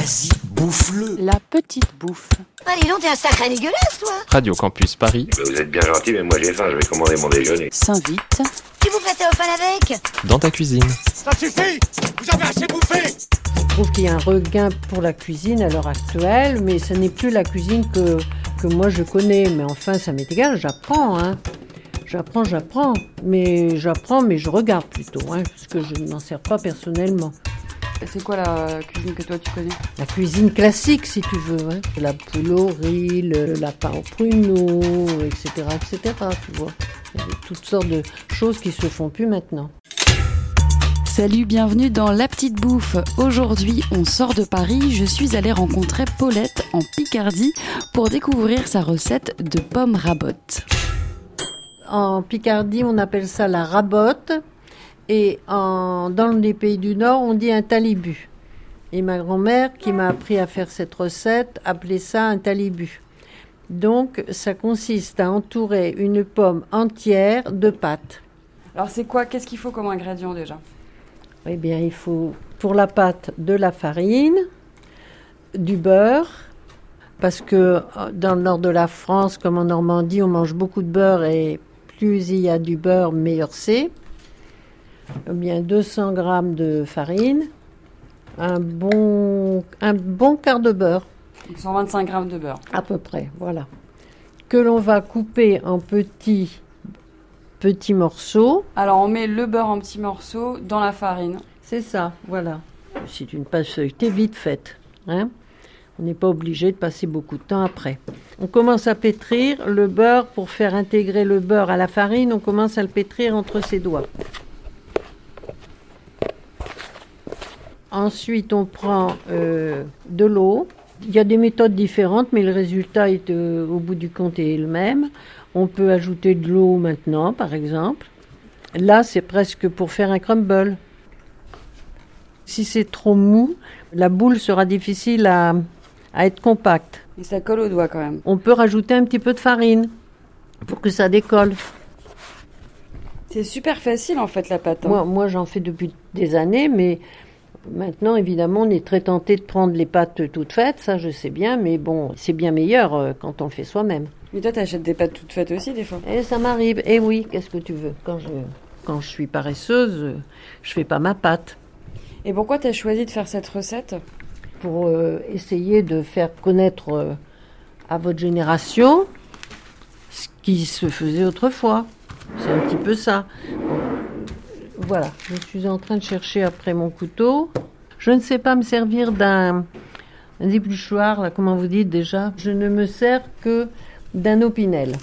Vas-y, bouffe-le. La petite bouffe. Allez, donc, t'es un sacré dégueulasse, toi Radio Campus Paris, Vous êtes bien gentil, mais moi j'ai faim, je vais commander mon déjeuner. S'invite. Tu vous prêtais au fan avec dans ta cuisine. Ça suffit Vous avez assez bouffé Je trouve qu'il y a un regain pour la cuisine à l'heure actuelle, mais ce n'est plus la cuisine que, que moi je connais. Mais enfin, ça m'est égal, j'apprends. Hein. J'apprends, j'apprends. Mais j'apprends, mais je regarde plutôt, hein, parce que je ne m'en sers pas personnellement. C'est quoi la cuisine que toi tu connais La cuisine classique, si tu veux. Hein. La poule au riz, le lapin au pruneau, etc., etc., tu vois. Il y a toutes sortes de choses qui se font plus maintenant. Salut, bienvenue dans La Petite Bouffe. Aujourd'hui, on sort de Paris. Je suis allée rencontrer Paulette en Picardie pour découvrir sa recette de pommes rabottes. En Picardie, on appelle ça la rabotte. Et en, dans les pays du Nord, on dit un talibu. Et ma grand-mère, qui m'a appris à faire cette recette, appelait ça un talibu. Donc, ça consiste à entourer une pomme entière de pâte. Alors c'est quoi? Qu'est-ce qu'il faut comme ingrédient déjà? Eh bien, il faut pour la pâte de la farine, du beurre, parce que euh, dans le nord de la France, comme en Normandie, on mange beaucoup de beurre et plus il y a du beurre, meilleur c'est. Eh bien, 200 grammes de farine, un bon, un bon quart de beurre, 125 grammes de beurre. à peu près, voilà, que l'on va couper en petits, petits morceaux. Alors on met le beurre en petits morceaux dans la farine. C'est ça, voilà. C'est une pâte feuilletée vite faite. Hein on n'est pas obligé de passer beaucoup de temps après. On commence à pétrir le beurre pour faire intégrer le beurre à la farine. On commence à le pétrir entre ses doigts. Ensuite, on prend euh, de l'eau. Il y a des méthodes différentes, mais le résultat est euh, au bout du compte est le même. On peut ajouter de l'eau maintenant, par exemple. Là, c'est presque pour faire un crumble. Si c'est trop mou, la boule sera difficile à, à être compacte. Et ça colle au doigt quand même. On peut rajouter un petit peu de farine pour que ça décolle. C'est super facile en fait la pâte. hein. Moi, moi j'en fais depuis des années, mais maintenant, évidemment, on est très tenté de prendre les pâtes toutes faites, ça je sais bien, mais bon, c'est bien meilleur euh, quand on le fait soi-même. Mais toi t'achètes des pâtes toutes faites aussi des fois. Et ça m'arrive. Et oui, qu'est-ce que tu veux? Quand je, quand je suis paresseuse, euh, je fais pas ma pâte. Et pourquoi t'as choisi de faire cette recette? Pour euh, essayer de faire connaître euh, à votre génération ce qui se faisait autrefois. C'est un petit peu ça. Voilà, je suis en train de chercher après mon couteau. Je ne sais pas me servir d'un un épluchoir, là, comment vous dites déjà Je ne me sers que d'un opinel.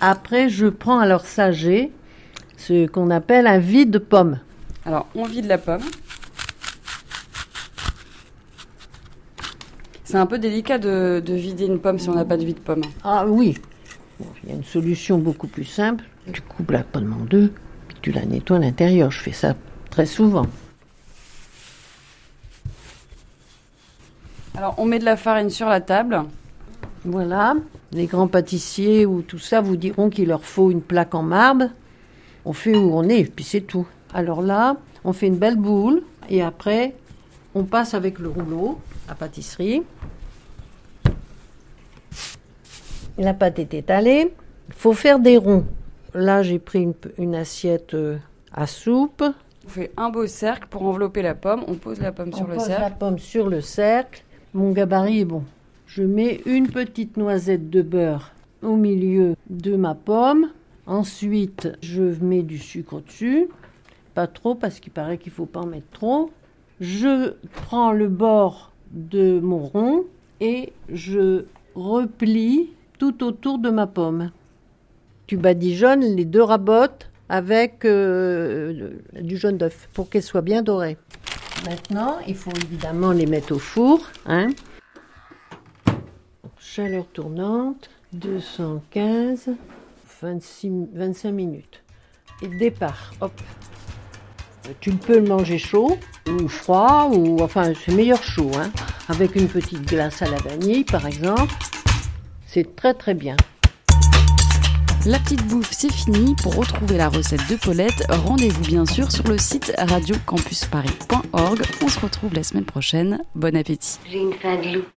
Après, je prends alors ça, j'ai ce qu'on appelle un vide pomme. Alors on vide la pomme. C'est un peu délicat de, de vider une pomme si on n'a pas de vide pomme. Ah oui, Bon, il y a une solution beaucoup plus simple. Tu coupes la pomme en deux, puis tu la nettoies à l'intérieur. Je fais ça très souvent. Alors on met de la farine sur la table. Voilà, les grands pâtissiers ou tout ça vous diront qu'il leur faut une plaque en marbre. On fait où on est, puis c'est tout. Alors là, on fait une belle boule et après, on passe avec le rouleau à pâtisserie. La pâte est étalée. Il faut faire des ronds. Là, j'ai pris une, une assiette euh, à soupe. On fait un beau cercle pour envelopper la pomme. On pose la pomme sur On le pose la cercle. pomme sur le cercle. Mon gabarit est bon. Je mets une petite noisette de beurre au milieu de ma pomme. Ensuite, je mets du sucre au-dessus. Pas trop parce qu'il paraît qu'il faut pas en mettre trop. Je prends le bord de mon rond et je replie tout autour de ma pomme. Tu badigeonnes les deux rabottes avec euh, du jaune d'œuf pour qu'elles soient bien dorées. Maintenant, il faut évidemment les mettre au four. Hein. Chaleur tournante, 215, 26, 25 minutes. Et départ, hop. Tu peux le manger chaud ou froid, ou enfin c'est meilleur chaud, hein, avec une petite glace à la vanille par exemple. C'est très très bien. La petite bouffe, c'est fini. Pour retrouver la recette de Paulette, rendez-vous bien sûr sur le site radiocampusparis.org. On se retrouve la semaine prochaine. Bon appétit. J'ai une faim de loup.